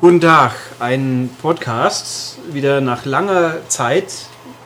Guten Tag, ein Podcast, wieder nach langer Zeit.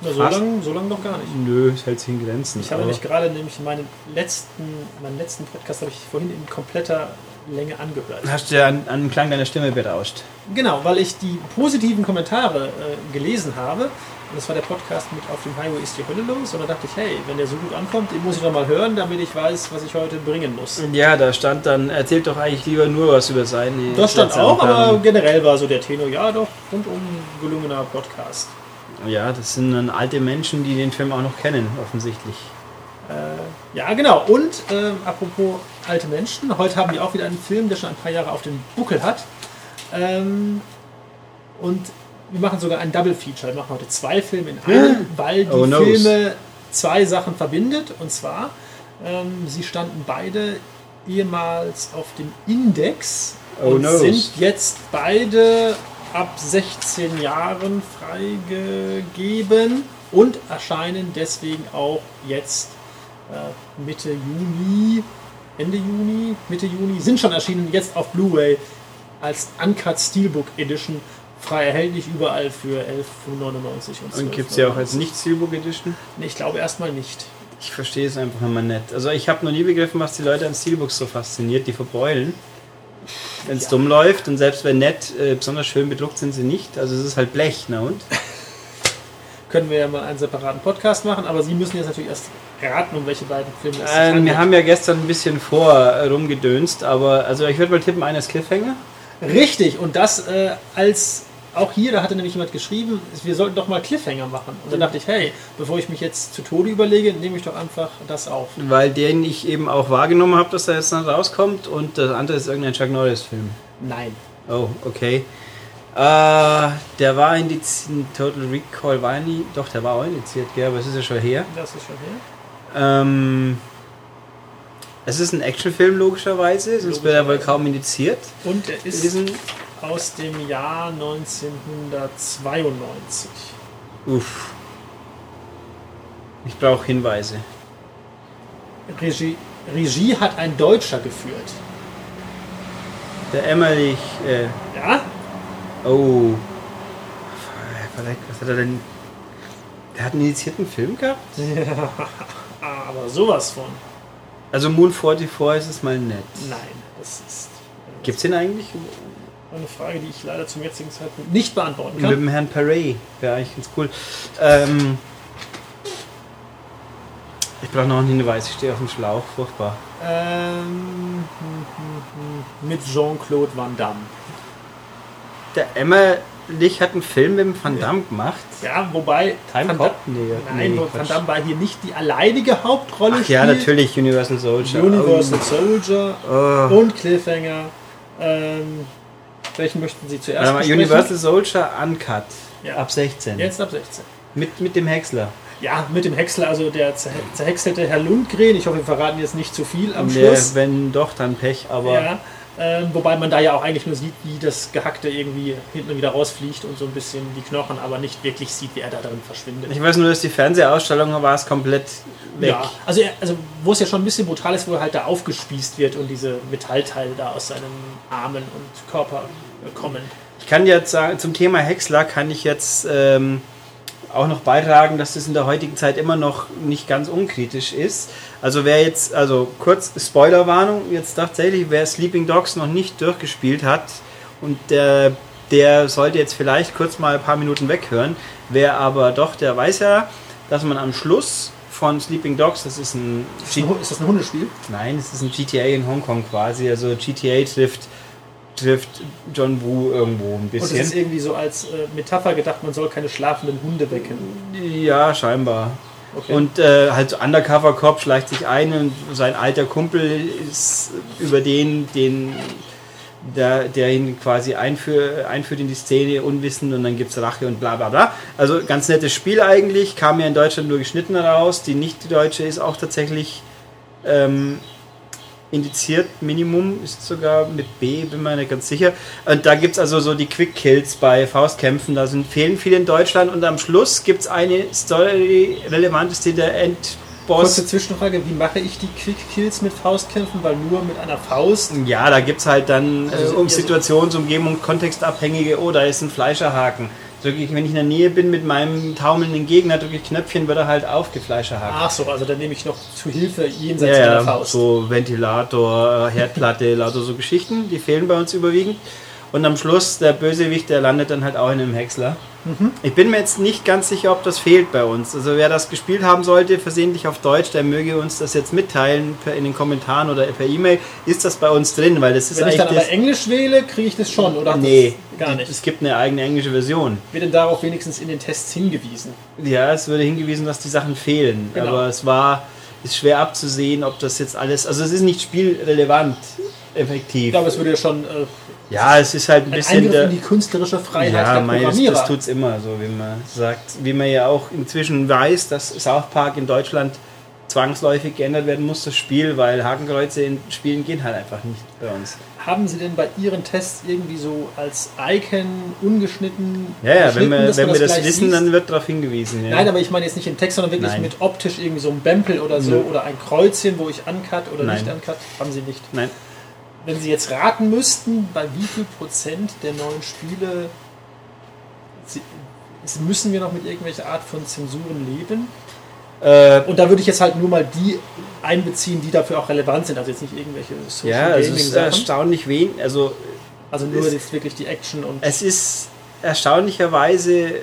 Na, so lange so lang noch gar nicht. Nö, es hält sich in Grenzen. Ich habe nämlich gerade nämlich meinen letzten, meinen letzten Podcast habe ich vorhin in kompletter Länge angehört. Hast du ja an, an dem Klang deiner Stimme berauscht. Genau, weil ich die positiven Kommentare äh, gelesen habe. Und das war der Podcast mit Auf dem Highway ist die Hölle los. Und da dachte ich, hey, wenn der so gut ankommt, den muss ich doch mal hören, damit ich weiß, was ich heute bringen muss. Ja, da stand dann, erzählt doch eigentlich lieber nur was über seine. Das stand auch, aber generell war so der Tenor, ja doch, rundum gelungener Podcast. Ja, das sind dann alte Menschen, die den Film auch noch kennen, offensichtlich. Äh, ja, genau. Und ähm, apropos alte Menschen, heute haben wir auch wieder einen Film, der schon ein paar Jahre auf dem Buckel hat. Ähm, und wir machen sogar ein Double Feature. Wir machen heute zwei Filme in einem, weil die Oh. Filme zwei Sachen verbindet. Und zwar, ähm, sie standen beide ehemals auf dem Index Oh, und noes. sind jetzt beide ab 16 Jahren freigegeben und erscheinen deswegen auch jetzt äh, Mitte Juni, Ende Juni, Mitte Juni, sind schon erschienen, jetzt auf Blu-ray als Uncut Steelbook Edition frei erhältlich überall für 11,95 und Und gibt es ja auch als nicht-Steelbook Edition. Nee, ich glaube erstmal nicht. Ich verstehe es einfach immer nicht. Also ich habe noch nie begriffen, was die Leute an Steelbooks so fasziniert. Die verbräulen, wenn es Ja. dumm läuft. Und selbst wenn nett, äh, besonders schön bedruckt sind sie nicht. Also es ist halt Blech, na und? Können wir ja mal einen separaten Podcast machen, aber Sie müssen jetzt natürlich erst raten, um welche beiden Filme es handelt. wir haben ja gestern ein bisschen vor äh, rumgedönst, aber also ich würde mal tippen, eines Cliffhanger. Richtig, und das äh, als auch hier, da hatte nämlich jemand geschrieben, wir sollten doch mal Cliffhanger machen. Und dann dachte ich, hey, bevor ich mich jetzt zu Tode überlege, nehme ich doch einfach das auf. Weil den ich eben auch wahrgenommen habe, dass er jetzt noch rauskommt und das andere ist irgendein Chuck Norris-Film. Nein. Oh, okay. Äh, der war indiziert, Total Recall war nie, doch, der war auch indiziert, gell, aber es ist ja schon her. Das ist schon her. Ähm, es ist ein Actionfilm logischerweise, sonst wäre er wohl kaum indiziert. Und er ist aus dem Jahr 1992. uff. Ich brauche Hinweise. Regie, Regie hat ein Deutscher geführt. Der Emmerich, äh, Ja? oh. Vielleicht, was hat er denn? Der hat einen indizierten Film gehabt? Aber sowas von. Also Moon 44 ist es mal nett. Nein, das ist äh, Gibt's den eigentlich? Eine Frage, die ich leider zum jetzigen Zeitpunkt nicht beantworten Mit kann. dem Herrn Perret. Wäre eigentlich ganz cool. Ähm, ich brauche noch einen Hinweis. Ich stehe auf dem Schlauch. Furchtbar. Ähm, hm, hm, hm, mit Jean-Claude Van Damme. Der Emmerlich hat einen Film mit dem Van Damme gemacht. Ja, wobei. Time Van Cop? Nee, Nein, nee, Van. Damme war hier nicht die alleinige Hauptrolle. Ach ja, natürlich. Universal Soldier. Universal Soldier Oh. und Cliffhanger. Ähm, welchen möchten Sie zuerst mal, besprechen? Universal Soldier Uncut. Ja. Ab 16. Jetzt ab 16. Mit, mit dem Häcksler. Ja, mit dem Häcksler, also der zer- zerhäckselte Herr Lundgren. Ich hoffe, wir verraten jetzt nicht zu viel am Nee, Schluss. wenn doch, dann Pech. Aber Ja, ähm, wobei man da ja auch eigentlich nur sieht, wie das Gehackte irgendwie hinten wieder rausfliegt und so ein bisschen die Knochen, aber nicht wirklich sieht, wie er da drin verschwindet. ich weiß nur, dass die Fernsehausstellung war es komplett weg. Ja, also, er, also wo es ja schon ein bisschen brutal ist, wo er halt da aufgespießt wird und diese Metallteile da aus seinen Armen und Körper kommen. Ich kann jetzt sagen, zum Thema Häcksler kann ich jetzt ähm, auch noch beitragen, dass das in der heutigen Zeit immer noch nicht ganz unkritisch ist. Also wer jetzt, also kurz Spoilerwarnung, jetzt tatsächlich, wer Sleeping Dogs noch nicht durchgespielt hat und der, der sollte jetzt vielleicht kurz mal ein paar Minuten weghören. Wer aber doch, der weiß ja, dass man am Schluss von Sleeping Dogs, das ist ein Ist, ein ist das ein Hundespiel? Nein, es ist ein GTA in Hongkong quasi. Also GTA trifft, trifft John Woo irgendwo ein Und es bisschen. ist irgendwie so als äh, Metapher gedacht, man soll keine schlafenden Hunde wecken. Ja, scheinbar. Okay. Und äh, halt so Undercover-Cop schleicht sich ein und sein alter Kumpel ist über den, den der, der ihn quasi einführ, einführt in die Szene, unwissend und dann gibt es Rache und bla bla bla. Also ganz nettes Spiel eigentlich, kam ja in Deutschland nur geschnitten raus. Die nicht-deutsche ist auch tatsächlich ähm, indiziert, Minimum ist sogar mit B, bin mir nicht ganz sicher. Und da gibt es also so die Quick Kills bei Faustkämpfen, da sind fehlen viele in Deutschland und am Schluss gibt es eine Story-relevante Szene, der End Boss. Kurze Zwischenfrage, wie mache ich die Quick Kills mit Faustkämpfen? Weil nur mit einer Faust. Ja, da gibt es halt dann Also äh, um Situationsumgebung, kontextabhängige, oh, da ist ein Fleischerhaken. Drücke ich, wenn ich in der Nähe bin mit meinem taumelnden Gegner, drücke ich Knöpfchen, wird er halt aufgefleischerhaken. Ach so, also dann nehme ich noch zu Hilfe Ja, jenseits meiner ja, Faust. so Ventilator, äh, Herdplatte, lauter so Geschichten, die fehlen bei uns überwiegend. Und am Schluss, der Bösewicht, der landet dann halt auch in einem Häcksler. Mhm. Ich bin mir jetzt nicht ganz sicher, ob das fehlt bei uns. Also wer das gespielt haben sollte, versehentlich auf Deutsch, der möge uns das jetzt mitteilen in den Kommentaren oder per E-Mail. Ist das bei uns drin? Weil das ist Wenn ich dann aber Englisch wähle, kriege ich das schon, oder? Nee, gar nicht. Es gibt eine eigene englische Version. Wird denn darauf wenigstens in den Tests hingewiesen? Ja, es wurde hingewiesen, dass die Sachen fehlen. Genau. Aber es war ist schwer abzusehen, ob das jetzt alles. Also es ist nicht spielrelevant, Ich effektiv. glaube, es würde ja schon äh, Ja, es ist halt ein ein bisschen Eingriff der. in die künstlerische Freiheit Ja, der mei, das, das tut's immer so, wie man sagt. Wie man ja auch inzwischen weiß, dass South Park in Deutschland zwangsläufig geändert werden muss, das Spiel, weil Hakenkreuze in Spielen gehen halt einfach nicht bei uns. Haben Sie denn bei Ihren Tests irgendwie so als Icon ungeschnitten? Ja, ja, wenn wir, wenn wir das gleich wissen, sieht? dann wird darauf hingewiesen. Ja. Nein, aber ich meine jetzt nicht im Text, sondern wirklich Nein. mit optisch irgendwie so ein Bempel oder so Nö. oder ein Kreuzchen, wo ich uncut oder Nein. nicht uncut. Haben Sie nicht. Nein. Wenn Sie jetzt raten müssten, bei wie viel Prozent der neuen Spiele Sie, müssen wir noch mit irgendwelcher Art von Zensuren leben? Äh, Und da würde ich jetzt halt nur mal die einbeziehen, die dafür auch relevant sind. Also jetzt nicht irgendwelche Social ja, also es ist erstaunlich wenig. Also Also nur jetzt wirklich die Action und Es ist erstaunlicherweise, äh,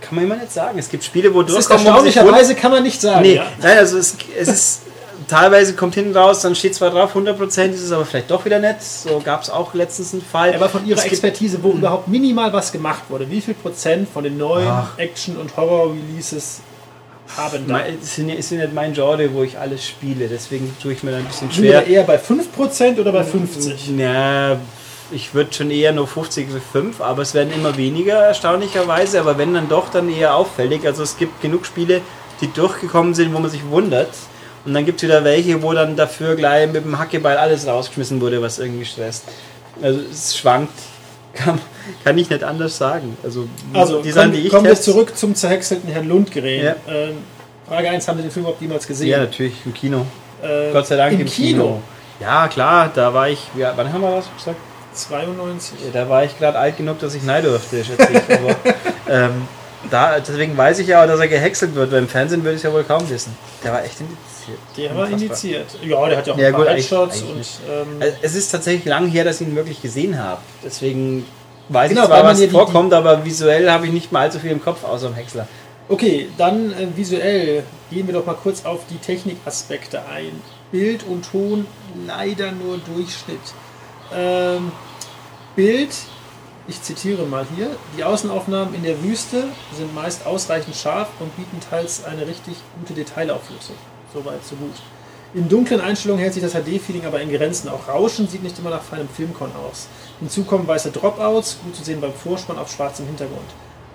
kann man immer nicht sagen. Es gibt Spiele, wo durchkommen, erstaunlicherweise kann man nicht sagen. Nee, ja. nein, also es, es ist teilweise kommt hinten raus, dann steht zwar drauf 100%, ist es aber vielleicht doch wieder nicht. So gab es auch letztens einen Fall. Aber von Ihrer Es Expertise, wo überhaupt minimal was gemacht wurde, wie viel Prozent von den neuen Ach. Action- und Horror-Releases haben da? Es sind ist ja nicht mein Genre, wo ich alles spiele, deswegen tue ich mir da ein bisschen Sind schwer. eher bei 5% oder bei 50? Ja, ich würde schon eher nur 50 bis 5, aber es werden immer weniger erstaunlicherweise, aber wenn dann doch, dann eher auffällig. Also es gibt genug Spiele, die durchgekommen sind, wo man sich wundert. Und dann gibt es wieder welche, wo dann dafür gleich mit dem Hackeball alles rausgeschmissen wurde, was irgendwie stresst. Also es schwankt. Kann, kann ich nicht anders sagen. Also, Also, die Sachen, die ich kommen wir zurück zum zerhäckselten Herrn Lundgren. Ja. Ähm, Frage 1, haben Sie den Film überhaupt jemals gesehen? Ja, natürlich, im Kino. Äh, Gott sei Dank im, im, Kino. Ja, klar, da war ich. Ja, wann haben wir was gesagt? 92. Ja, da war ich gerade alt genug, dass ich nein durfte, schätze ich. Aber, ähm, da, deswegen weiß ich ja auch, dass er gehäckselt wird, weil im Fernsehen würde ich es ja wohl kaum wissen. Der war echt indiziert. Der war indiziert. Ja, der hat ja auch Ja, ein paar gut, eigentlich- Headshots eigentlich und ähm, Also, Es ist tatsächlich lang her, dass ich ihn wirklich gesehen habe. Deswegen weiß Genau, ich zwar, weil man was ja die- vorkommt, aber visuell habe ich nicht mal allzu viel im Kopf, außer dem Häcksler. Okay, dann äh, visuell gehen wir doch mal kurz auf die Technikaspekte ein. Bild und Ton leider nur Durchschnitt. Ähm, Bild, ich zitiere mal hier, die Außenaufnahmen in der Wüste sind meist ausreichend scharf und bieten teils eine richtig gute Detailauflösung. Soweit, so gut. In dunklen Einstellungen hält sich das HD-Feeling aber in Grenzen. Auch Rauschen sieht nicht immer nach feinem Filmkorn aus. Hinzu kommen weiße Dropouts, gut zu sehen beim Vorspann auf schwarzem Hintergrund.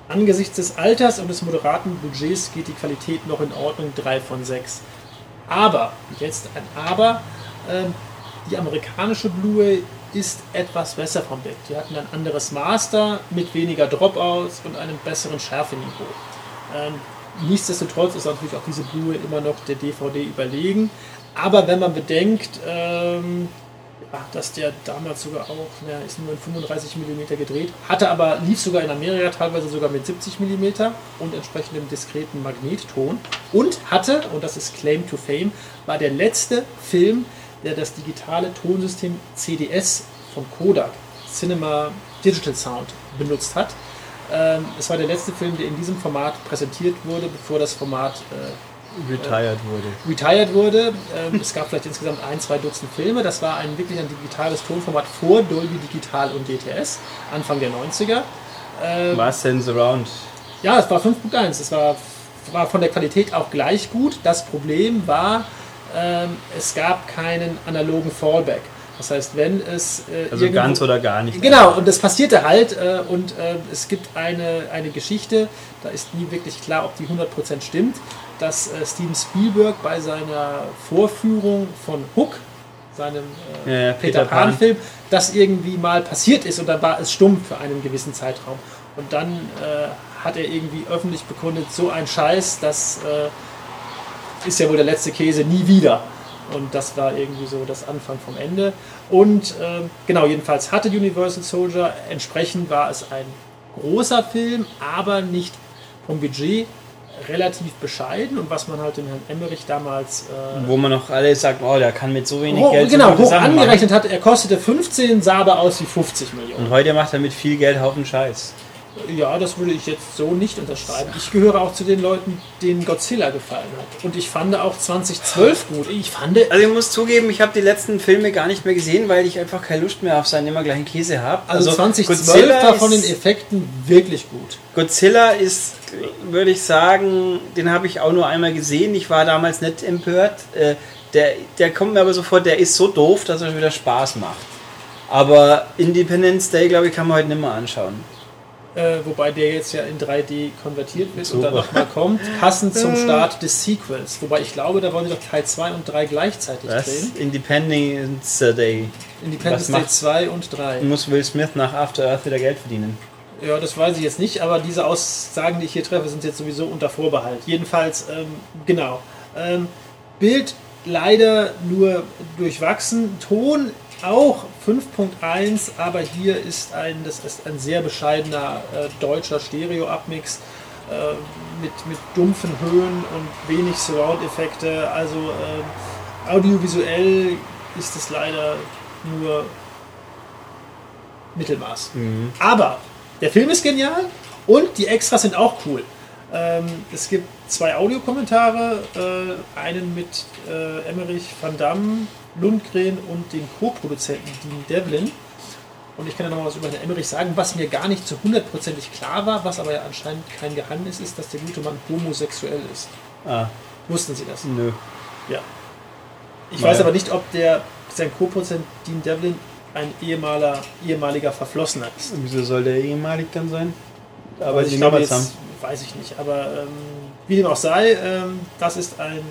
Angesichts des Alters und des moderaten Budgets geht die Qualität noch in Ordnung, 3 von 6. Aber, jetzt ein Aber, ähm, die amerikanische Blu-ray ist etwas besser vom Bild. Die hatten ein anderes Master mit weniger Dropouts und einem besseren Schärfeniveau. Ähm, nichtsdestotrotz ist natürlich auch diese Blu-ray immer noch der DVD überlegen. Aber wenn man bedenkt, ähm, ja, dass der damals sogar auch, ja, ist nur in 35 mm gedreht, hatte aber, lief sogar in Amerika teilweise sogar mit 70 mm und entsprechendem diskreten Magnetton und hatte, und das ist Claim to Fame, war der letzte Film, der das digitale Tonsystem CDS von Kodak, Cinema Digital Sound, benutzt hat. Ähm, es war der letzte Film, der in diesem Format präsentiert wurde, bevor das Format äh, Retired wurde. retired wurde. Ähm, es gab vielleicht insgesamt ein, zwei Dutzend Filme. Das war ein wirklich ein digitales Tonformat vor Dolby Digital und DTS, Anfang der 90er. Ähm, War Sense Around. ja, es war 5.1. Es war, war von der Qualität auch gleich gut. Das Problem war, ähm, es gab keinen analogen Fallback. Das heißt, wenn es äh, Also ganz oder gar nicht. Genau, und das passierte halt äh, und äh, es gibt eine, eine Geschichte, da ist nie wirklich klar, ob die 100% stimmt, dass äh, Steven Spielberg bei seiner Vorführung von Hook, seinem äh, Ja, ja, Peter Peter Pan. Pan-Film, das irgendwie mal passiert ist und dann war es stumm für einen gewissen Zeitraum. Und dann äh, hat er irgendwie öffentlich bekundet, so ein Scheiß, dass äh, ist ja wohl der letzte Käse nie wieder. Und das war irgendwie so das Anfang vom Ende. Und äh, genau, jedenfalls hatte Universal Soldier, entsprechend war es ein großer Film, aber nicht vom Budget relativ bescheiden und was man halt den Herrn Emmerich damals. Äh, Wo man noch alle sagt, oh, der kann mit so wenig hoch, Geld. Genau, hoch angerechnet hat, er kostete 15, sah aber aus wie 50 Millionen. Und heute macht er mit viel Geld Haufen Scheiß. Ja, das würde ich jetzt so nicht unterschreiben. Ich gehöre auch zu den Leuten, denen Godzilla gefallen hat. Und ich fand auch 2012 gut. Ich fand. Also ich muss zugeben, ich habe die letzten Filme gar nicht mehr gesehen, weil ich einfach keine Lust mehr auf seinen immer gleichen Käse habe. Also, also 2012 Godzilla war von den Effekten wirklich gut. Godzilla ist, würde ich sagen, den habe ich auch nur einmal gesehen. Ich war damals nicht empört. Äh, der, der kommt mir aber sofort, der ist so doof, dass er wieder Spaß macht. Aber Independence Day, glaube ich, kann man heute nicht mehr anschauen äh, wobei der jetzt ja in 3D konvertiert wird Super. und dann nochmal kommt, passend zum Start des Sequels. Wobei ich glaube, da wollen sie doch Teil 2 und 3 gleichzeitig Was? drehen. Independence Day. Independence Day 2 und 3. Muss Will Smith nach After Earth wieder Geld verdienen? Ja, das weiß ich jetzt nicht, aber diese Aussagen, die ich hier treffe, sind jetzt sowieso unter Vorbehalt. Jedenfalls, ähm, genau. Ähm, Bild leider nur durchwachsen. Ton auch 5.1, aber hier ist ein, das ist ein sehr bescheidener äh, deutscher Stereo-Abmix äh, mit, mit dumpfen Höhen und wenig Surround-Effekte. Also äh, audiovisuell ist es leider nur Mittelmaß. Mhm. Aber der Film ist genial und die Extras sind auch cool. Ähm, es gibt zwei Audiokommentare, äh, einen mit äh, Emmerich van Damme, Lundgren und den Co-Produzenten Dean Devlin. Und ich kann ja noch was über den Emmerich sagen, was mir gar nicht zu hundertprozentig klar war, was aber ja anscheinend kein Geheimnis ist, dass der gute Mann homosexuell ist. Ah. Wussten Sie das? Nö. Ja. Ich naja. weiß aber nicht, ob der sein Co-Produzent Dean Devlin ein ehemaliger, ehemaliger Verflossener ist. wieso soll der ehemalig dann sein? Aber also ich glaube, jetzt, weiß ich nicht. Aber ähm, wie dem auch sei, ähm, das ist ein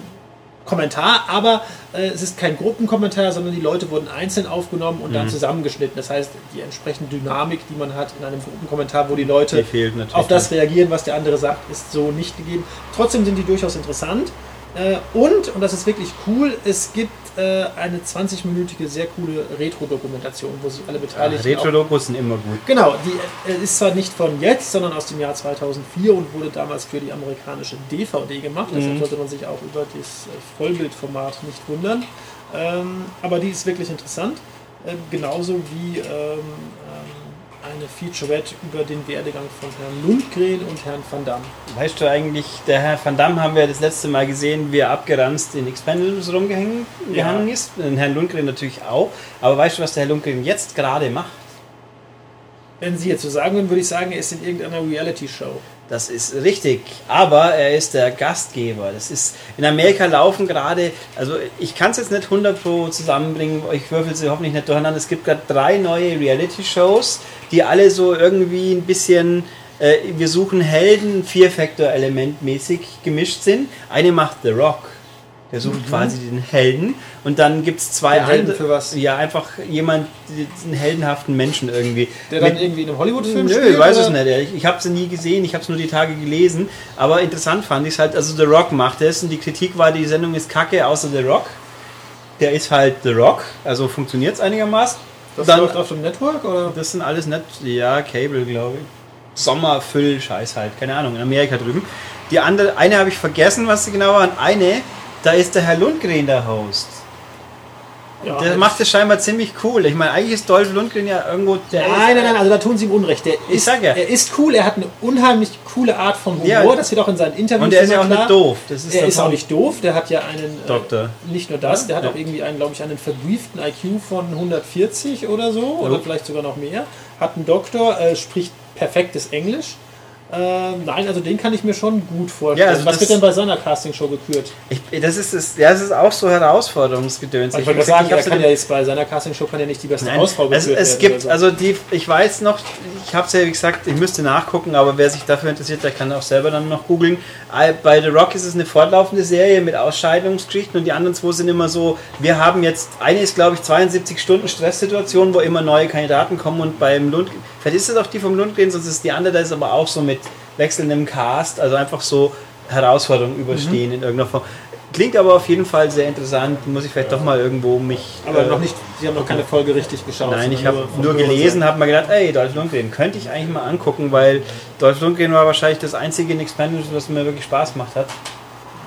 Kommentar, aber äh, es ist kein Gruppenkommentar, sondern die Leute wurden einzeln aufgenommen und mhm. dann zusammengeschnitten. Das heißt, die entsprechende Dynamik, die man hat in einem Gruppenkommentar, wo die Leute die auf das reagieren, was der andere sagt, ist so nicht gegeben. Trotzdem sind die durchaus interessant. Äh, und, und das ist wirklich cool, es gibt äh, eine 20-minütige, sehr coole Retro-Dokumentation, wo sich alle Beteiligten. Ja, Retro-Dokus sind immer gut. Genau, die äh, ist zwar nicht von jetzt, sondern aus dem Jahr 2004 und wurde damals für die amerikanische DVD gemacht. Deshalb mhm. sollte man sich auch über das Vollbildformat nicht wundern. Ähm, aber die ist wirklich interessant. genauso wie ähm, eine Featurette über den Werdegang von Herrn Lundgren und Herrn Van Damme. Weißt du eigentlich, der Herr Van Damme haben wir das letzte Mal gesehen, wie er abgeranzt in Expendables rumgehangen ja. ist. Den Herrn Lundgren natürlich auch. Aber weißt du, was der Herr Lundgren jetzt gerade macht? Wenn Sie jetzt so sagen würden, würde ich sagen, er ist in irgendeiner Reality-Show. Das ist richtig, aber er ist der Gastgeber. Das ist in Amerika laufen gerade, also ich kann es jetzt nicht 100 pro zusammenbringen, ich würfel sie hoffentlich nicht durcheinander. Es gibt gerade drei neue Reality-Shows, die alle so irgendwie ein bisschen äh, wir suchen Helden, Vier-Factor-Element mäßig gemischt sind. Eine macht The Rock. Der sucht mhm. quasi den Helden. Und dann gibt es zwei andere. für was? Ja, einfach jemand, einen heldenhaften Menschen irgendwie. Der dann Mit, irgendwie in einem Hollywood-Film spielt? Nö, ich weiß es nicht. Ich, ich habe sie nie gesehen, ich habe es nur die Tage gelesen. Aber interessant fand ich es halt, also The Rock macht es und die Kritik war, die Sendung ist kacke, außer The Rock. Der ist halt The Rock, also funktioniert es einigermaßen. Das dann, läuft auf dem Network oder? Das sind alles nicht, ja, Cable, glaube ich. Sommerfüll-Scheiß halt, keine Ahnung, in Amerika drüben. Die andere, eine habe ich vergessen, was sie genau war, und eine da ist der Herr Lundgren der Host. Ja, der macht es scheinbar ziemlich cool. Ich meine, eigentlich ist Dolph Lundgren ja irgendwo der. Nein, nein, nein, also da tun sie ihm Unrecht. Der ich ist, sag ja. Er ist cool, er hat eine unheimlich coole Art von Humor, ja, das wird auch in seinen Interviews Und er ist ja auch klar. nicht doof. Das ist er ist auch nicht doof, der hat ja einen. Äh, Doktor. Äh, nicht nur das, der hat ja. auch irgendwie einen, glaube ich, einen verbrieften IQ von 140 oder so, oder vielleicht sogar noch mehr. Hat einen Doktor, äh, spricht perfektes Englisch ähm, nein, also den kann ich mir schon gut vorstellen. Ja, also Was wird denn bei seiner Castingshow gekürt? Ich, das, ist, das, ja, das ist auch so Herausforderungsgedöns. Ich, ich wollte sagen, er kann ja jetzt bei seiner Castingshow kann ja nicht die beste nein, Hausfrau gekürt es, es gibt, so. also die, ich weiß noch, ich habe es ja wie gesagt, ich müsste nachgucken, aber wer sich dafür interessiert, der kann auch selber dann noch googeln. Bei The Rock ist es eine fortlaufende Serie mit Ausscheidungsgeschichten und die anderen zwei sind immer so, wir haben jetzt, eine ist glaube ich 72 Stunden Stresssituation, wo immer neue Kandidaten kommen und beim Lund, vielleicht ist es auch die vom Lundgren, sonst ist die andere, da ist aber auch so mit wechselndem Cast, also einfach so Herausforderungen überstehen mhm. in irgendeiner Form. Klingt aber auf jeden Fall sehr interessant. Muss ich vielleicht doch mal irgendwo mich. Aber äh, noch nicht, Sie haben noch keine Folge richtig geschaut. Nein, ich habe nur Hören gelesen, habe mir gedacht, ey, Dolph Lundgren, könnte ich eigentlich mal angucken, weil Dolph Lundgren war wahrscheinlich das einzige in Expendables, was mir wirklich Spaß gemacht hat.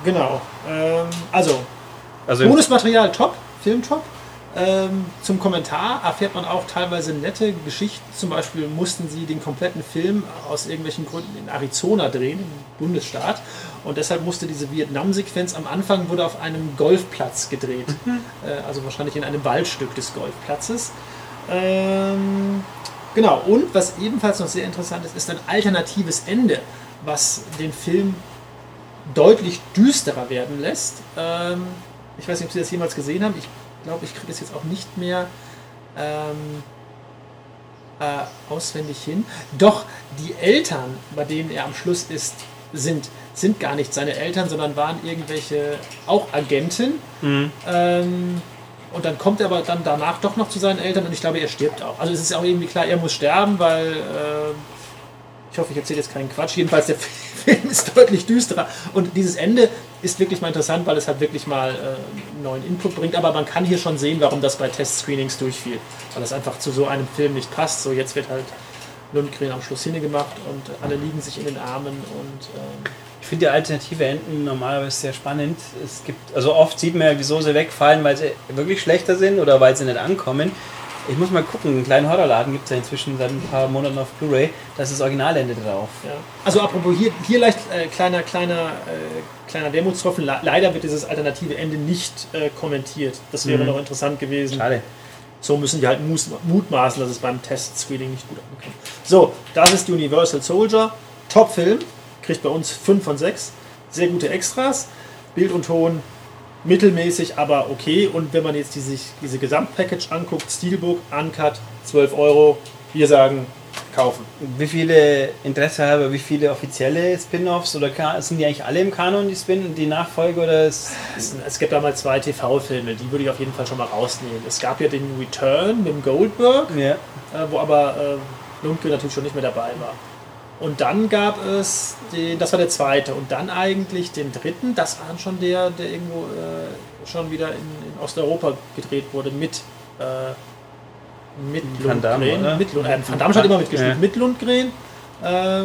Genau. Ähm, also, Also Bonusmaterial top, Film top. Ähm, zum Kommentar erfährt man auch teilweise nette Geschichten. Zum Beispiel mussten sie den kompletten Film aus irgendwelchen Gründen in Arizona drehen, im Bundesstaat. Und deshalb musste diese Vietnam-Sequenz am Anfang wurde auf einem Golfplatz gedreht. Äh, also wahrscheinlich in einem Waldstück des Golfplatzes. Ähm, genau. Und was ebenfalls noch sehr interessant ist, ist ein alternatives Ende, was den Film deutlich düsterer werden lässt. Ähm, ich weiß nicht, ob Sie das jemals gesehen haben. Ich glaube, ich kriege es jetzt auch nicht mehr ähm, äh, auswendig hin. Doch die Eltern, bei denen er am Schluss ist, sind, sind gar nicht seine Eltern, sondern waren irgendwelche auch Agenten. Ähm, und dann kommt er aber dann danach doch noch zu seinen Eltern und ich glaube, er stirbt auch. Also es ist ja auch irgendwie klar, er muss sterben, weil äh, ich hoffe, ich erzähle jetzt keinen Quatsch. Jedenfalls, der Film ist deutlich düsterer. Und dieses Ende ist wirklich mal interessant, weil es halt wirklich mal äh, neuen Input bringt. Aber man kann hier schon sehen, warum das bei Test-Screenings durchfiel. Weil das einfach zu so einem Film nicht passt. So, jetzt wird halt Lundgren am Schluss hingemacht und alle liegen sich in den Armen und ähm, Ich finde die alternative Enden normalerweise sehr spannend. Es gibt, also oft sieht man ja, wieso sie wegfallen, weil sie wirklich schlechter sind oder weil sie nicht ankommen. Ich muss mal gucken, einen kleinen Horrorladen gibt es ja inzwischen seit ein paar Monaten auf Blu-ray. Da ist das Originalende drauf. Ja. Also apropos hier, hier leicht äh, kleiner, kleiner, äh, kleiner Wermutstropfen. Le leider wird dieses alternative Ende nicht äh, kommentiert. Das wäre Mhm. noch interessant gewesen. Schade. So müssen die halt mutmaßen, dass es beim Test-Screening nicht gut ankommt. So, das ist Universal Soldier. Top-Film. Kriegt bei uns 5 von 6. Sehr gute Extras. Bild und Ton mittelmäßig, aber okay. Und wenn man jetzt diese, diese Gesamtpackage anguckt, Steelbook, Uncut, 12 Euro. Wir sagen, kaufen. Wie viele Interesse halber, wie viele offizielle Spin-offs oder sind die eigentlich alle im Kanon, die Spin, die Nachfolge oder Es, es gibt damals zwei TV-Filme, die würde ich auf jeden Fall schon mal rausnehmen. Es gab ja den Return mit dem Goldberg, ja. äh, wo aber äh, Lundgren natürlich schon nicht mehr dabei war. Und dann gab es den, das war der zweite, und dann eigentlich den dritten, das war schon der, der irgendwo äh, schon wieder in, in Osteuropa gedreht wurde mit, äh, mit Damme, Lundgren. Mit Lund, äh, Van Damme hat immer mitgespielt, Ja. mit Lundgren. Äh,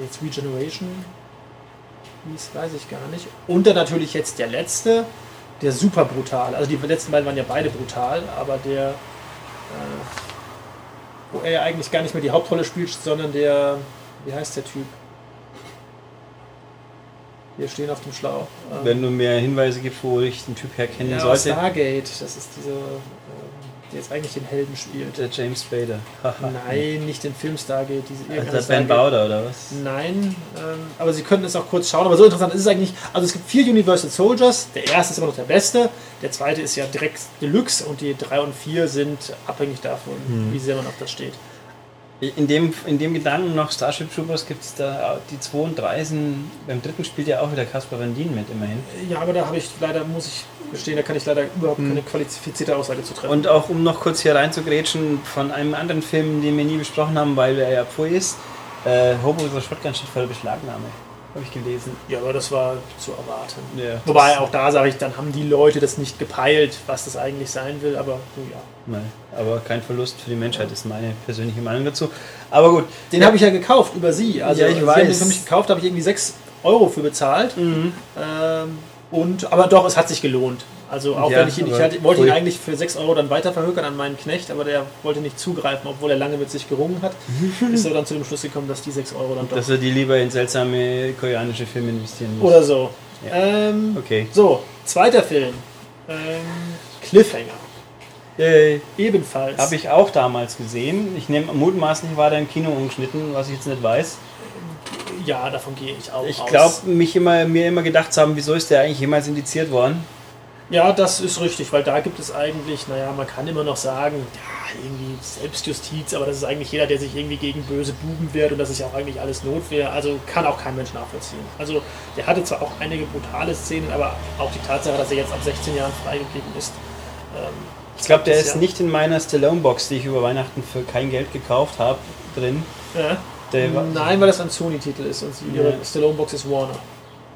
jetzt Regeneration hieß, weiß ich gar nicht. Und dann natürlich jetzt der letzte, der super brutal. Also die letzten beiden waren ja beide brutal, aber der, äh, wo er ja eigentlich gar nicht mehr die Hauptrolle spielt, sondern der, wie heißt der Typ? Wir stehen auf dem Schlauch. Wenn du mir Hinweise gibst, wo ich den Typ herkennen ja, sollte. Stargate, das ist dieser, ähm, der jetzt eigentlich den Helden spielt. Der James Spader. Haha. Nein, nicht den Film Stargate. Diese, Also Ben Bauder oder was? Nein, ähm, aber Sie könnten es auch kurz schauen. Aber so interessant ist es eigentlich. Also es gibt vier Universal Soldiers. Der erste ist immer noch der beste. Der zweite ist ja direkt Deluxe und die drei und vier sind abhängig davon, Hm. wie sehr man auf das steht. In dem, in dem Gedanken noch Starship Troopers gibt es da die 2 und 3 sind, beim dritten spielt ja auch wieder Caspar Van Dien mit, immerhin. Ja, aber da habe ich leider, muss ich gestehen, da kann ich leider überhaupt keine qualifizierte Aussage zu treffen. Und auch um noch kurz hier reinzugrätschen, von einem anderen Film, den wir nie besprochen haben, weil er ja pfui ist, äh, Hobo with a Shotgun steht vor der Beschlagnahme. Habe ich gelesen. ja, aber das war zu erwarten. Ja, Wobei auch da sage ich, dann haben die Leute das nicht gepeilt, was das eigentlich sein will, aber nun ja. Nein, aber kein Verlust für die Menschheit ist meine persönliche Meinung dazu. Aber gut, Den habe ich ja gekauft über Sie. Also Ja, ich Sie weiß. haben den für mich gekauft, habe ich irgendwie 6 Euro für bezahlt. Mhm. Ähm, und, aber doch, es hat sich gelohnt. Also auch Ja, wenn ich ihn, ich hatte, wollte ihn eigentlich für 6 Euro dann weiter verhökern an meinen Knecht, aber der wollte nicht zugreifen, obwohl er lange mit sich gerungen hat. ist er dann zu dem Schluss gekommen, dass die 6 Euro dann doch. dass wir die lieber in seltsame koreanische Filme investieren muss. Oder so. Ja. Ähm, Okay. So, zweiter Film. Ähm, Cliffhanger. Yay. Ebenfalls. Habe ich auch damals gesehen. Ich nehme mutmaßlich war der im Kino umgeschnitten, was ich jetzt nicht weiß. Ja, davon gehe ich auch Ich glaube, mich immer, mir immer gedacht zu haben, wieso ist der eigentlich jemals indiziert worden? Ja, das ist richtig, weil da gibt es eigentlich, naja, man kann immer noch sagen, ja, irgendwie Selbstjustiz, aber das ist eigentlich jeder, der sich irgendwie gegen böse Buben wehrt und das ist ja auch eigentlich alles Notwehr, also kann auch kein Mensch nachvollziehen. Also der hatte zwar auch einige brutale Szenen, aber auch die Tatsache, dass er jetzt ab 16 Jahren freigegeben ist. Ähm, Ich glaube, der ist ja- nicht in meiner Stallone-Box, die ich über Weihnachten für kein Geld gekauft habe, drin. ja. Nein, weil das ein Sony-Titel ist und ihre Ja. Stallone-Box ist Warner.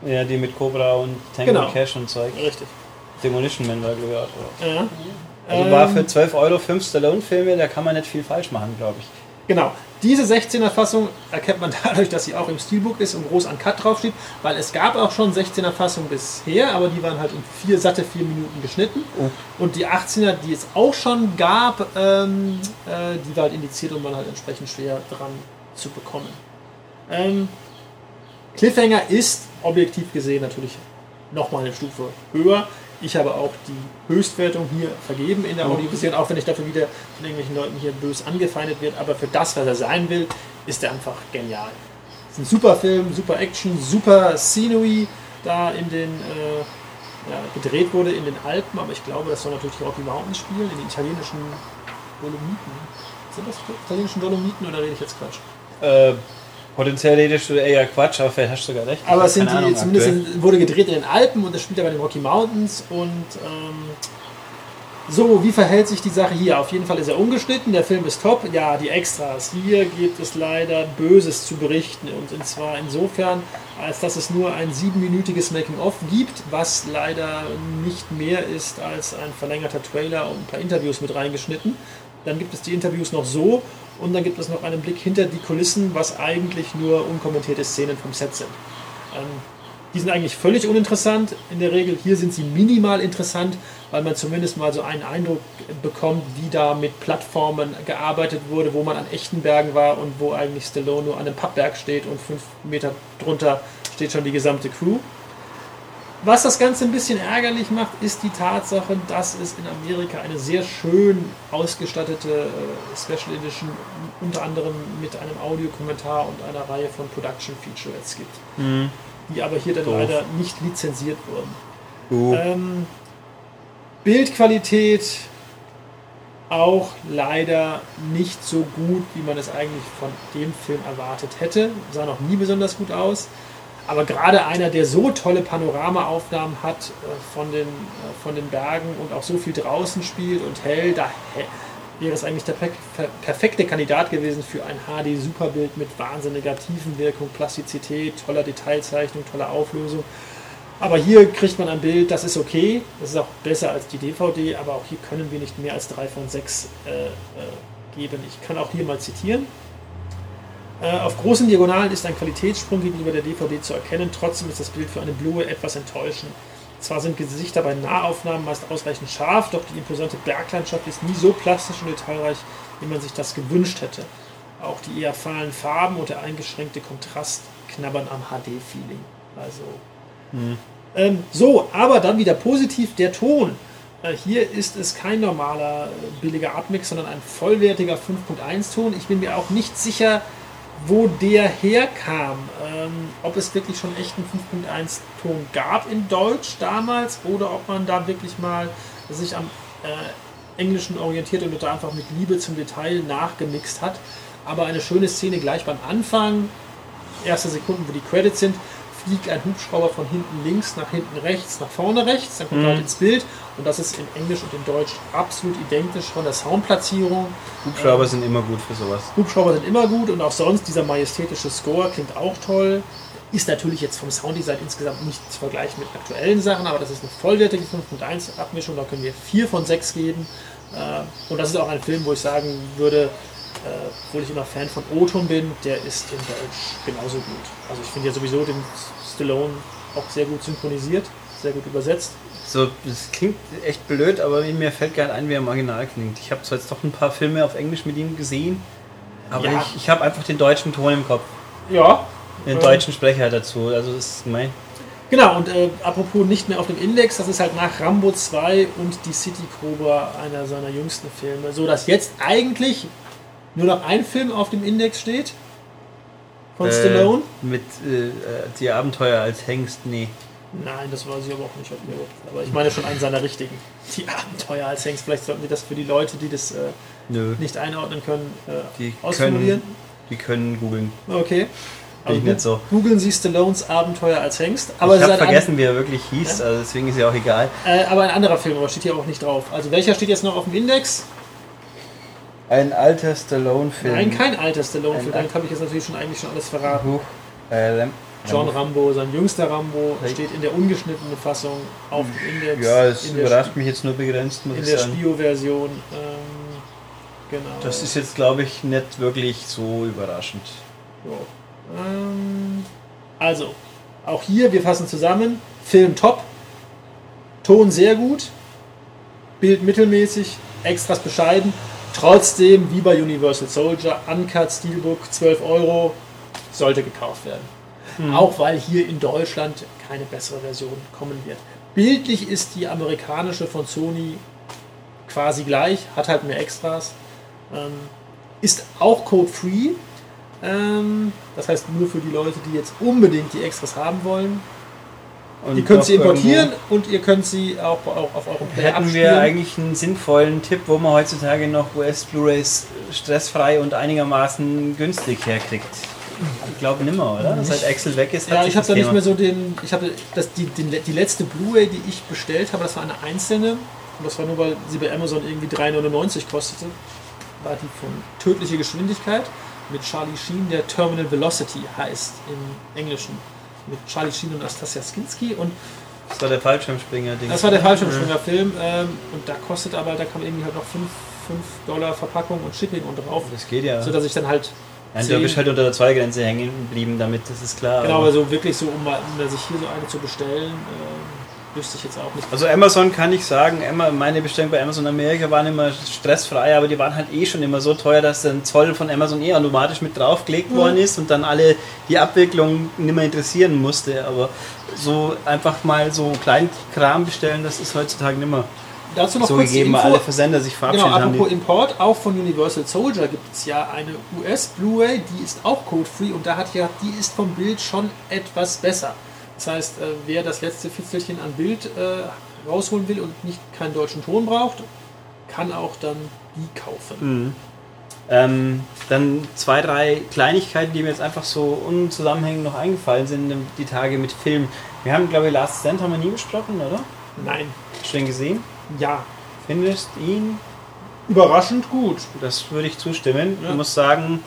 Ja, die mit Cobra und Tango Genau. Cash und Zeug. Richtig. Demolition Man war, glaube ich. Ja. Also war Ähm, für 12 Euro 5 Stallone-Filme, da kann man nicht viel falsch machen, glaube ich. Genau. Diese 16er Fassung erkennt man dadurch, dass sie auch im Steelbook ist und groß an Cut draufsteht, weil es gab auch schon 16er Fassungen bisher, aber die waren halt in vier satte vier Minuten geschnitten. Oh. Und die 18er, die es auch schon gab, ähm, äh, die war halt indiziert und waren halt entsprechend schwer dran zu bekommen. Ähm, Cliffhanger ist objektiv gesehen natürlich nochmal eine Stufe höher. Ich habe auch die Höchstwertung hier vergeben in der Oh. Audiovision, auch wenn ich dafür wieder von irgendwelchen Leuten hier bös angefeindet wird. Aber für das, was er sein will, ist er einfach genial. Es ist ein super Film, super Action, super Scenery, da in den äh, ja, gedreht wurde in den Alpen, aber ich glaube, das soll natürlich die Rocky Mountains spielen, in den italienischen Dolomiten. Sind das italienischen Dolomiten oder rede ich jetzt Quatsch? Äh, potenziell redest du eher Quatsch, aber vielleicht hast du sogar recht. Aber es sind die, Ahnung zumindest in, wurde gedreht in den Alpen und es spielt ja bei den Rocky Mountains. Und ähm, so, wie verhält sich die Sache hier? Auf jeden Fall ist er ungeschnitten, der Film ist top. Ja, die Extras. Hier gibt es leider Böses zu berichten. Und zwar insofern, als dass es nur ein siebenminütiges Making-of gibt, was leider nicht mehr ist als ein verlängerter Trailer und ein paar Interviews mit reingeschnitten. Dann gibt es die Interviews noch so und dann gibt es noch einen Blick hinter die Kulissen, was eigentlich nur unkommentierte Szenen vom Set sind. Ähm, die sind eigentlich völlig uninteressant in der Regel. Hier sind sie minimal interessant, weil man zumindest mal so einen Eindruck bekommt, wie da mit Plattformen gearbeitet wurde, wo man an echten Bergen war und wo eigentlich Stallone nur an einem Pappberg steht und fünf Meter drunter steht schon die gesamte Crew. Was das Ganze ein bisschen ärgerlich macht, ist die Tatsache, dass es in Amerika eine sehr schön ausgestattete äh, Special Edition unter anderem mit einem Audiokommentar und einer Reihe von Production Featurettes gibt, Mhm. die aber hier dann Doof. leider nicht lizenziert wurden. Ähm, Bildqualität auch leider nicht so gut, wie man es eigentlich von dem Film erwartet hätte. Sah noch nie besonders gut aus. Aber gerade einer, der so tolle Panoramaaufnahmen hat äh, von, den, äh, von den Bergen und auch so viel draußen spielt und hell, da wäre es eigentlich der per per- perfekte Kandidat gewesen für ein HD-Superbild mit wahnsinniger Tiefenwirkung, Plastizität, toller Detailzeichnung, toller Auflösung. Aber hier kriegt man ein Bild, das ist okay, das ist auch besser als die DVD, aber auch hier können wir nicht mehr als 3 von 6 äh, äh, geben. Ich kann auch hier mal zitieren. Äh, auf großen Diagonalen ist ein Qualitätssprung gegenüber der DVD zu erkennen, trotzdem ist das Bild für eine Blu-ray etwas enttäuschend. Zwar sind Gesichter bei Nahaufnahmen meist ausreichend scharf, doch die imposante Berglandschaft ist nie so plastisch und detailreich, wie man sich das gewünscht hätte. Auch die eher fahlen Farben und der eingeschränkte Kontrast knabbern am HD-Feeling. Also ähm, so, aber dann wieder positiv der Ton. Äh, hier ist es kein normaler äh, billiger Abmix, sondern ein vollwertiger 5.1 Ton. Ich bin mir auch nicht sicher, wo der herkam. Ähm, ob es wirklich schon echt einen 5.1 Ton gab in Deutsch damals oder ob man da wirklich mal sich am äh, Englischen orientiert und da einfach mit Liebe zum Detail nachgemixt hat. Aber eine schöne Szene gleich beim Anfang, erste Sekunden, wo die Credits sind, fliegt ein Hubschrauber von hinten links nach hinten rechts, nach vorne rechts, dann kommt Mhm. er halt ins Bild und das ist in Englisch und in Deutsch absolut identisch von der Soundplatzierung. Hubschrauber sind immer gut für sowas. Hubschrauber sind immer gut und auch sonst dieser majestätische Score klingt auch toll. Ist natürlich jetzt vom Sounddesign insgesamt nicht zu vergleichen mit aktuellen Sachen, aber das ist eine vollwertige 5.1 Abmischung, da können wir 4 von 6 geben. Äh, Und das ist auch ein Film, wo ich sagen würde, äh, obwohl ich immer Fan von O-Ton bin, der ist in Deutsch genauso gut. Also ich finde ja sowieso den Stallone auch sehr gut synchronisiert, sehr gut übersetzt. So, das klingt echt blöd, aber mir fällt gerade ein, wie er im Original klingt. Ich habe zwar jetzt doch ein paar Filme auf Englisch mit ihm gesehen, aber Ja. ich, ich habe einfach den deutschen Ton im Kopf. Ja. Den Ähm. deutschen Sprecher dazu. Also das ist mein. Genau, und äh, apropos nicht mehr auf dem Index, das ist halt nach Rambo 2 und die City Cobra einer seiner jüngsten Filme, so dass jetzt eigentlich nur noch ein Film auf dem Index steht von Stallone. Äh, mit äh, die Abenteuer als Hengst, nee. Nein, das weiß ich aber auch nicht. Aber ich meine schon einen seiner richtigen. Die Abenteuer als Hengst. Vielleicht sollten wir das für die Leute, die das äh, nicht einordnen können, äh, Die ausformulieren. können, die können googeln. Okay. Ich nicht so. Googeln Sie Stallones Abenteuer als Hengst. Aber, ich habe vergessen, wie er wirklich hieß, also deswegen ist ja auch egal. äh, aber ein anderer Film, aber steht hier auch nicht drauf. Also welcher steht jetzt noch auf dem Index? Ein alter Stallone-Film. Nein, kein alter Stallone-Film. Damit habe ich jetzt natürlich schon eigentlich schon alles verraten. Huch. Äh, John Rambo. Sein jüngster Rambo, steht in der ungeschnittenen Fassung auf dem Index. Ja, es in der, überrascht mich jetzt nur begrenzt, muss in ich der sagen. Spio-Version. Ähm, genau. Das ist jetzt, glaube ich, nicht wirklich so überraschend. So. Ähm, also, auch hier, wir fassen zusammen. Film top, Ton sehr gut, Bild mittelmäßig, Extras bescheiden. Trotzdem, wie bei Universal Soldier, Uncut Steelbook, 12 Euro, sollte gekauft werden. Auch weil hier in Deutschland keine bessere Version kommen wird. Bildlich ist die amerikanische von Sony quasi gleich, hat halt mehr Extras. Ähm, ist auch code-free. Ähm, das heißt nur für die Leute, die jetzt unbedingt die Extras haben wollen. Und Die könnt sie importieren irgendwo und ihr könnt sie auch, auch auf eurem Player Hätten wir eigentlich einen sinnvollen Tipp, wo man heutzutage noch US-Blu-rays stressfrei und einigermaßen günstig herkriegt? Ich glaube nimmer, oder? Seit Axel weg ist, Ja, ich habe da nicht mehr so den. Ich habe das die, die, die letzte Blu-ray, die ich bestellt habe, das war eine einzelne. Und das war nur, weil sie bei Amazon irgendwie 3,99 kostete. War die von Tödliche Geschwindigkeit mit Charlie Sheen, der Terminal Velocity heißt im Englischen. Mit Charlie Sheen und Anastasia Skinski. Und Das war der Fallschirmspringer-Ding. das war der Fallschirmspringer-Film. Ähm, und da kostet aber, da kam irgendwie halt noch 5, 5 Dollar Verpackung und Shipping und drauf. Das geht ja. Sodass ich dann halt. Nein, du bist halt unter der Zollgrenze hängen geblieben damit, das ist klar. Genau, aber- so wirklich so, um, mal, um sich hier so eine zu bestellen, äh, wüsste ich jetzt auch nicht. Also Amazon kann ich sagen, meine Bestellungen bei Amazon Amerika waren immer stressfrei, aber die waren halt eh schon immer so teuer, dass ein Zoll von Amazon eh automatisch mit draufgelegt worden ist und dann alle die Abwicklung nicht mehr interessieren musste. Aber so einfach mal so Kleinkram bestellen, das ist heutzutage nicht mehr Dazu noch so kurz gegeben, weil Info. alle Versender sich verabschiedet Genau, haben. apropos Die, Import, auch von Universal Soldier gibt es ja eine US Blu-ray, die ist auch code-free und da hat ja, die ist vom Bild schon etwas besser. Das heißt, äh, wer das letzte Fitzelchen an Bild äh, rausholen will und nicht keinen deutschen Ton braucht, kann auch dann die kaufen. ähm, dann zwei, drei Kleinigkeiten, die mir jetzt einfach so unzusammenhängend noch eingefallen sind, die Tage mit Film. Wir haben, glaube ich, Last Stand haben wir nie besprochen, oder? Nein, Schon gesehen? ja, Findest ihn überraschend gut. Das würde ich zustimmen. Ja. Ich muss sagen,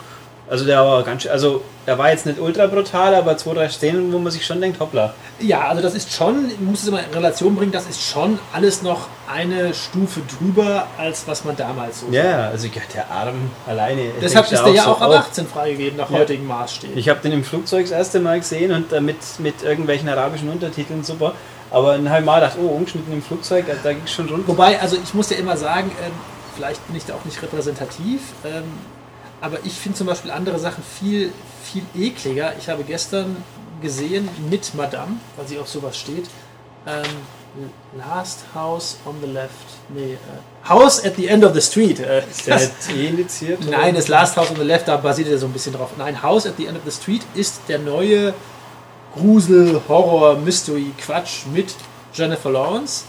also der war ganz schön, also er war jetzt nicht ultra brutal, aber zwei, drei Szenen, wo man sich schon denkt, hoppla. Ja, also das ist schon, ich muss es immer in Relation bringen, das ist schon alles noch eine Stufe drüber, als was man damals so Ja, ja, also ja, der Arm alleine. Deshalb ist der ja so, auch ab oh. 18 freigegeben nach Ja. heutigen Maßstäben. Ich habe den im Flugzeug das erste Mal gesehen und äh, mit, mit irgendwelchen arabischen Untertiteln super. Aber dann habe ich mal gedacht, oh, umgeschnitten im Flugzeug, da, da ging es schon rund. Wobei, also ich muss ja immer sagen, ähm, vielleicht bin ich da auch nicht repräsentativ, ähm, aber ich finde zum Beispiel andere Sachen viel, viel ekliger. Ich habe gestern gesehen mit Madame, weil sie auf sowas steht, ähm, Last House on the Left. Nee, äh, House at the End of the Street. Äh, Ist der das- nicht eh indiziert? Nein, das Last House on the Left, da basiert er so ein bisschen drauf. Nein, House at the End of the Street ist der neue Grusel, Horror, Mystery Quatsch mit Jennifer Lawrence,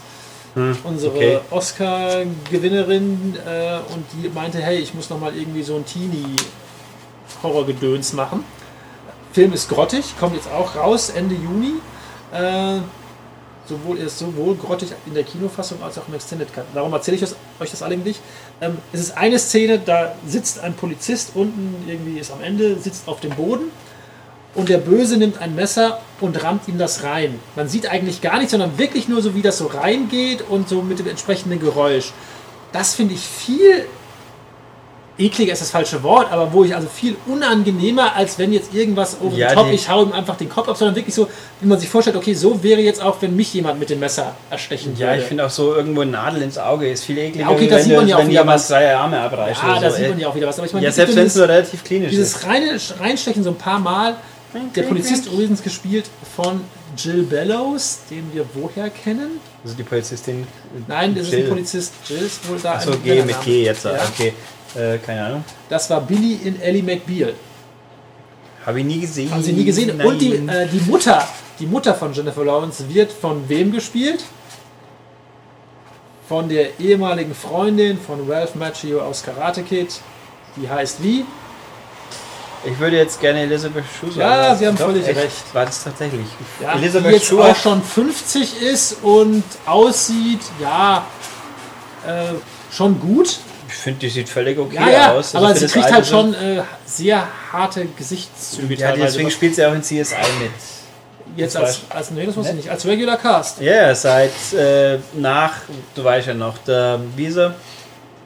unsere okay. Oscar-Gewinnerin, äh, und die meinte, hey, ich muss noch mal irgendwie so ein Teenie-Horror-Gedöns machen. Film ist grottig, kommt jetzt auch raus Ende Juni. Äh, sowohl er ist sowohl grottig in der Kinofassung als auch im Extended Cut. Warum erzähle ich das, euch das eigentlich? Ähm, es ist eine Szene, da sitzt ein Polizist unten, irgendwie ist am Ende, sitzt auf dem Boden und der Böse nimmt ein Messer und rammt ihm das rein. Man sieht eigentlich gar nichts, sondern wirklich nur so, wie das so reingeht und so mit dem entsprechenden Geräusch. Das finde ich viel ekliger ist das falsche Wort, aber wo ich also viel unangenehmer, als wenn jetzt irgendwas over Ja, the top, ich hau ihm einfach den Kopf ab, sondern wirklich so, wie man sich vorstellt, okay, so wäre jetzt auch, wenn mich jemand mit dem Messer erstechen Ja, würde. ich finde auch so irgendwo eine Nadel ins Auge ist viel ekliger, Ja, okay, da sieht man ja auch wenn wieder was. drei Arme abreißt. ja, da so. sieht man ja auch wieder was. Aber ich meine, Ja, selbst wenn es dieses- nur relativ klinisch ist. Dieses reine, Reinstechen so ein paar Mal. Der Polizist übrigens gespielt von Jill Bellows, den wir woher kennen. Also die Polizistin. Nein, das ist Jill. ein Polizist. Jill ist wohl da. Achso, G mit. G jetzt. Ja. Okay. Äh, keine Ahnung. Das war Billy in Ellie McBeal. Habe ich nie gesehen. Haben Sie nie gesehen? Nein. Und die, äh, die Mutter, die Mutter von Jennifer Lawrence wird von wem gespielt? Von der ehemaligen Freundin von Ralph Macchio aus Karate Kid. Die heißt wie? Ich würde jetzt gerne Elizabeth Shue sagen. Ja, Sie haben Doch, völlig echt? recht. War das tatsächlich? Ja, die Elizabeth jetzt Shue auch schon 50 ist und aussieht, ja, äh, schon gut. Ich finde, die sieht völlig okay Ja, ja, aus. Also aber sie kriegt Alter halt schon äh, sehr harte Gesichtszüge Ja, deswegen spielt sie auch in CSI mit. Jetzt als, als nee, das wusste ich nicht, als Regular Cast. Ja, seit äh, nach, du weißt ja noch, der Wieser,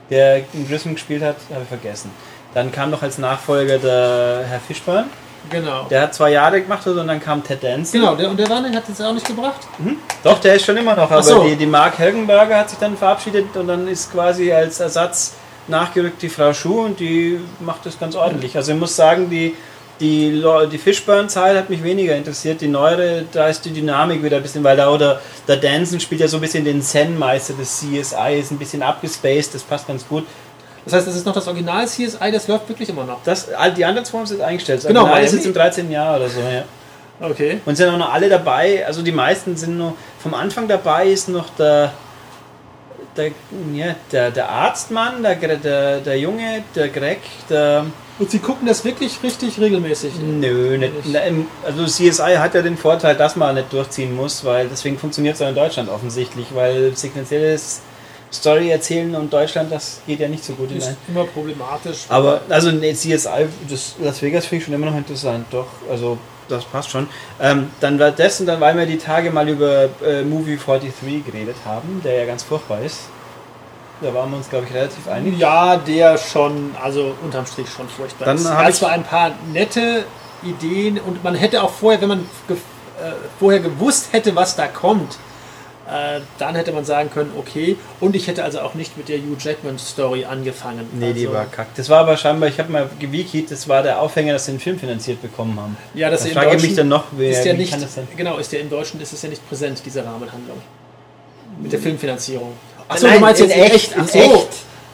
der in Grissom gespielt hat, habe ich vergessen. Dann kam noch als Nachfolger der Herr Fischbein. Genau. Der hat zwei Jahre gemacht und dann kam Ted Danson. Genau, der, und der Wanne hat jetzt auch nicht gebracht. Doch, der ist schon immer noch, aber so. die, die Mark Helgenberger hat sich dann verabschiedet und dann ist quasi als Ersatz nachgerückt die Frau Schuh und die macht das ganz ordentlich. Also ich muss sagen, die, die, die Fishburne-Zeit hat mich weniger interessiert. Die neuere, da ist die Dynamik wieder ein bisschen, weil da oder der Danson spielt ja so ein bisschen den Zen-Meister des CSI, ist ein bisschen abgespaced, das passt ganz gut. Das heißt, das ist noch das Original CSI, das läuft wirklich immer noch. Das, die anderen zwei haben sie jetzt eingestellt. Das Genau, Original ist jetzt im 13. Jahr oder so, ja. Okay. Und sind auch noch alle dabei, also die meisten sind nur, vom Anfang dabei ist noch der, der, ja, der, der Arztmann, der, der, der Junge, der Greg, der, Und sie gucken das wirklich richtig regelmäßig. nö, nicht, also CSI hat ja den Vorteil, dass man nicht durchziehen muss, weil deswegen funktioniert es auch in Deutschland offensichtlich, weil sequenzielles Story erzählen und Deutschland, das geht ja nicht so gut Ist hinein. immer problematisch. Aber also nee, CSI, das Las Vegas finde ich schon immer noch interessant, doch. Also das passt schon. Ähm, dann war das und dann, weil wir die Tage mal über äh, Movie 43 geredet haben, der ja ganz furchtbar ist. Da waren wir uns, glaube ich, relativ einig. Ja, der schon, also unterm Strich schon furchtbar. Dann es hab gab ich- zwar ein paar nette Ideen und man hätte auch vorher, wenn man ge äh, vorher gewusst hätte, was da kommt, äh, dann hätte man sagen können, okay. Und ich hätte also auch nicht mit der Hugh Jackman Story angefangen. Nee, die also, war kack. Das war aber scheinbar, ich habe mal gewikiet, das war der Aufhänger, dass sie den Film finanziert bekommen haben. Ja, das Da im frage ich Deutschen mich dann noch, wer, ist ja nicht, kann das denn? genau, ist ja im Deutschen ist es ja nicht präsent, diese Rahmenhandlung. Mit der Filmfinanzierung. Ach Nein, in jetzt echt, Ach in so. echt,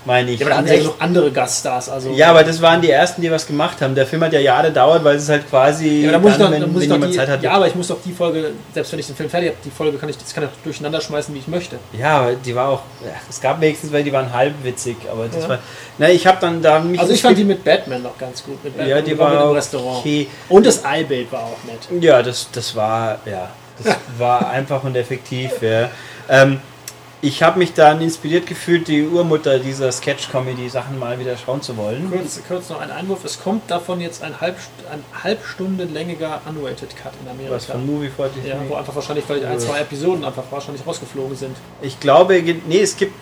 meine ich. Ja, aber da sie ja noch andere Gaststars. Also, Ja, aber das waren die ersten, die was gemacht haben. Der Film hat ja Jahre gedauert, weil es halt quasi, Ja, aber da muss ich doch, wenn, muss wenn doch jemand die, Zeit hat. ja, aber ich muss doch die Folge, selbst wenn ich den Film fertig habe, die Folge kann ich, das kann ich durcheinander schmeißen, wie ich möchte. Ja, aber die war auch. Ja, es gab wenigstens, weil die waren halb witzig, aber das Ja. war. Na, ich habe dann da mich. Also ich fand die mit Batman noch ganz gut. Mit Batman Ja, die und war Robin im auch Restaurant. okay. Und das Eibild war auch nett. Ja, das, das war. Ja, das war einfach und effektiv. Ja. Ähm, ich habe mich dann inspiriert gefühlt, die Urmutter dieser Sketch-Comedy-Sachen mal wieder schauen zu wollen. Kurz, kurz noch ein Einwurf. Es kommt davon jetzt ein halb, ein halb Stunde längiger Unrated Cut in Amerika. Was von Movie 43. ja, wo einfach wahrscheinlich vielleicht ein, zwei Episoden einfach wahrscheinlich rausgeflogen sind. Ich glaube, nee, es gibt.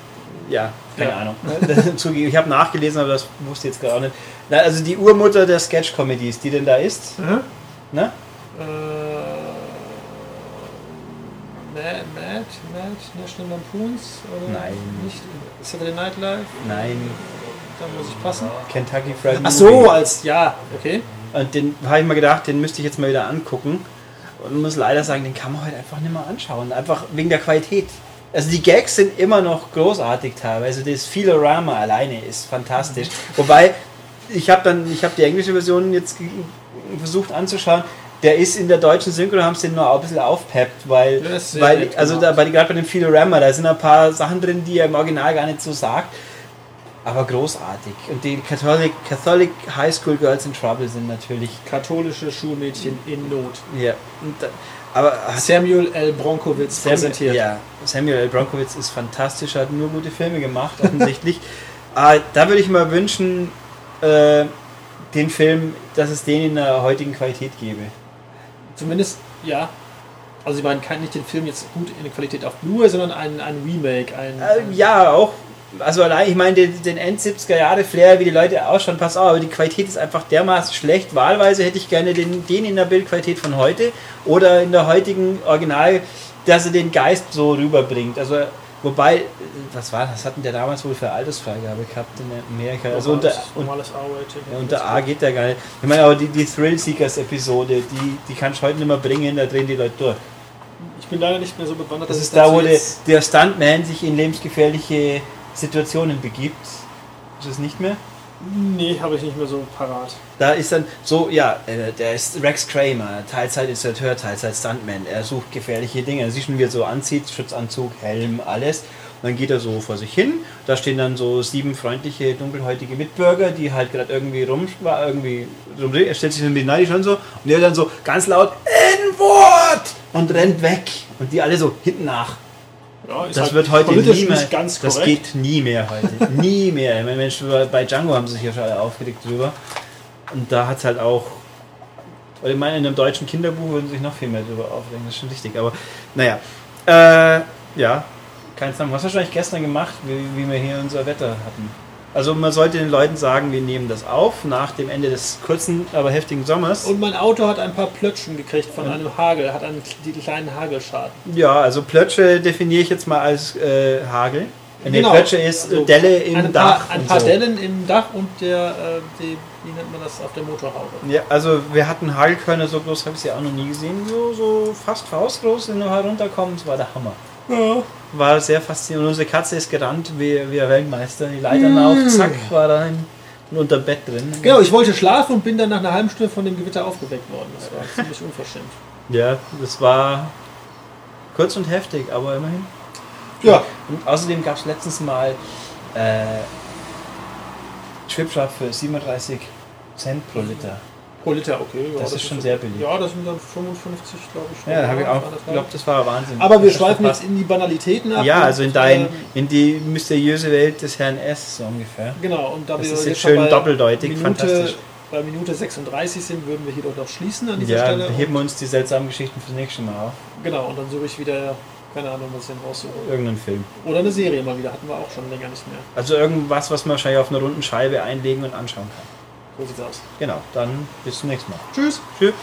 Ja, keine Ja. Ahnung. Ich habe nachgelesen, aber das wusste ich jetzt gerade auch nicht. Also die Urmutter der Sketch-Comedies, die denn da ist. Ne? Äh, Mad, Mad, Mad, National Lampoons? Oder Nein. Nicht Saturday Night Live? Nein, Da muss ich passen. Kentucky Fried Ach Movie. so, als, ja, okay. Und den habe ich mir gedacht, den müsste ich jetzt mal wieder angucken. Und muss leider sagen, den kann man heute einfach nicht mehr anschauen. Einfach wegen der Qualität. Also die Gags sind immer noch großartig teilweise. Das Philorama alleine ist fantastisch. Wobei, ich habe dann, ich habe die englische Version jetzt versucht anzuschauen. Der ist in der deutschen Synchro, haben sie den nur ein bisschen aufpeppt, weil, weil also gemacht. da, bei, gerade bei dem Philorama, da sind ein paar Sachen drin, die er im Original gar nicht so sagt. Aber großartig. Und die Catholic, Catholic High School Girls in Trouble sind natürlich Katholische Schulmädchen in Not. ja, da, aber Samuel L. Bronkowitz präsentiert. Ja, Samuel L. Bronkowitz ist fantastisch, hat nur gute Filme gemacht, offensichtlich. Ah, da würde ich mal wünschen, äh, den Film, dass es den in der heutigen Qualität gäbe. Zumindest, ja. Also, ich meine, kein nicht den Film jetzt gut in der Qualität auf Blu-ray, sondern ein, ein Remake. Ein, Äh, ja, auch. Also allein, ich meine, den, den End 70er Jahre Flair, wie die Leute ausschauen, pass auf, aber die Qualität ist einfach dermaßen schlecht. Wahlweise hätte ich gerne den, den in der Bildqualität von heute oder in der heutigen Original, dass er den Geist so rüberbringt. Also, wobei, was war das? hatten der damals wohl für Altersfreigabe gehabt in Amerika? Also unter, normales, ja, unter A geht der gar nicht. Ich meine, aber die, die Thrill Seekers Episode, die, die kannst du heute nicht mehr bringen, da drehen die Leute durch. Ich bin leider nicht mehr so bewandert. Das ist da, wo der, Stuntman sich in lebensgefährliche Situationen begibt. Ist es nicht mehr? Nee, habe ich nicht mehr so parat. Da ist dann so, ja, äh, der ist Rex Kramer, Teilzeit-Installateur, Teilzeit-Stuntman. Er sucht gefährliche Dinge. Er sieht schon, wie er so anzieht, Schutzanzug, Helm, alles. Und dann geht er so vor sich hin. Da stehen dann so sieben freundliche, dunkelhäutige Mitbürger, die halt gerade irgendwie rum, irgendwie rum. Er stellt sich dann mit Neidisch schon so und er dann so ganz laut N-Wort und rennt weg. Und die alle so hinten nach. Ja, Das halt wird heute nie mehr. das geht nie mehr heute. nie mehr. Ich meine, Mensch, bei Django haben sie sich ja schon alle aufgeregt drüber. Und da hat es halt auch ich meine, in einem deutschen Kinderbuch würden sie sich noch viel mehr darüber aufregen, das ist schon richtig. Aber naja. Äh, ja, kein Ahnung. Was hast du eigentlich gestern gemacht, wie, wie wir hier unser Wetter hatten? Also man sollte den Leuten sagen, wir nehmen das auf nach dem Ende des kurzen, aber heftigen Sommers. Und mein Auto hat ein paar Plötschen gekriegt von einem Hagel, hat einen kleinen Hagelschaden. Ja, also Plötsche definiere ich jetzt mal als äh, Hagel. Nee, Genau. Plötsche ist Also äh, Delle im ein Dach. Paar, ein paar so. Dellen im Dach und der, äh, die, wie nennt man das, auf der Motorhaube. Ja, also wir hatten Hagelkörner, so groß habe ich sie auch noch nie gesehen. So, so fast faustgroß, wenn du herunterkommen, das war der Hammer. Ja. War sehr faszinierend. Und unsere Katze ist gerannt wie, wie ein Weltmeister. Die Leitern auf, zack, war da ein, unter Bett drin. Genau, ich wollte schlafen und bin dann nach einer halben Stunde von dem Gewitter aufgeweckt worden. Das war ziemlich unverschämt. Ja, das war kurz und heftig, aber immerhin. Ja, Und außerdem gab es letztens mal äh, Chipshop für 37 Cent pro Liter. Pro Liter, okay. Ja, Das ist schon sehr billig. Ja, das sind dann 55, glaube ich. Ja, da habe ich auch anderthalb. geglaubt, das war Wahnsinn. Aber wir Das schweifen jetzt in die Banalitäten ab. Ja, also in, dein, ähm, in die mysteriöse Welt des Herrn S, so ungefähr. Genau, und da Das wir ist jetzt schon schön bei doppeldeutig, Minute, fantastisch. bei Minute 36 sind, würden wir hier doch noch schließen an dieser Ja, Stelle. heben wir uns die seltsamen Geschichten fürs nächste Mal auf. Genau, und dann suche ich wieder, keine Ahnung, was ich denn raussuche. Irgendeinen Film. Oder eine Serie mal wieder, hatten wir auch schon länger nicht mehr. Also irgendwas, was man wahrscheinlich auf einer runden Scheibe einlegen und anschauen kann. So sieht's aus. Genau, dann bis zum nächsten Mal. Tschüss! Tschüss.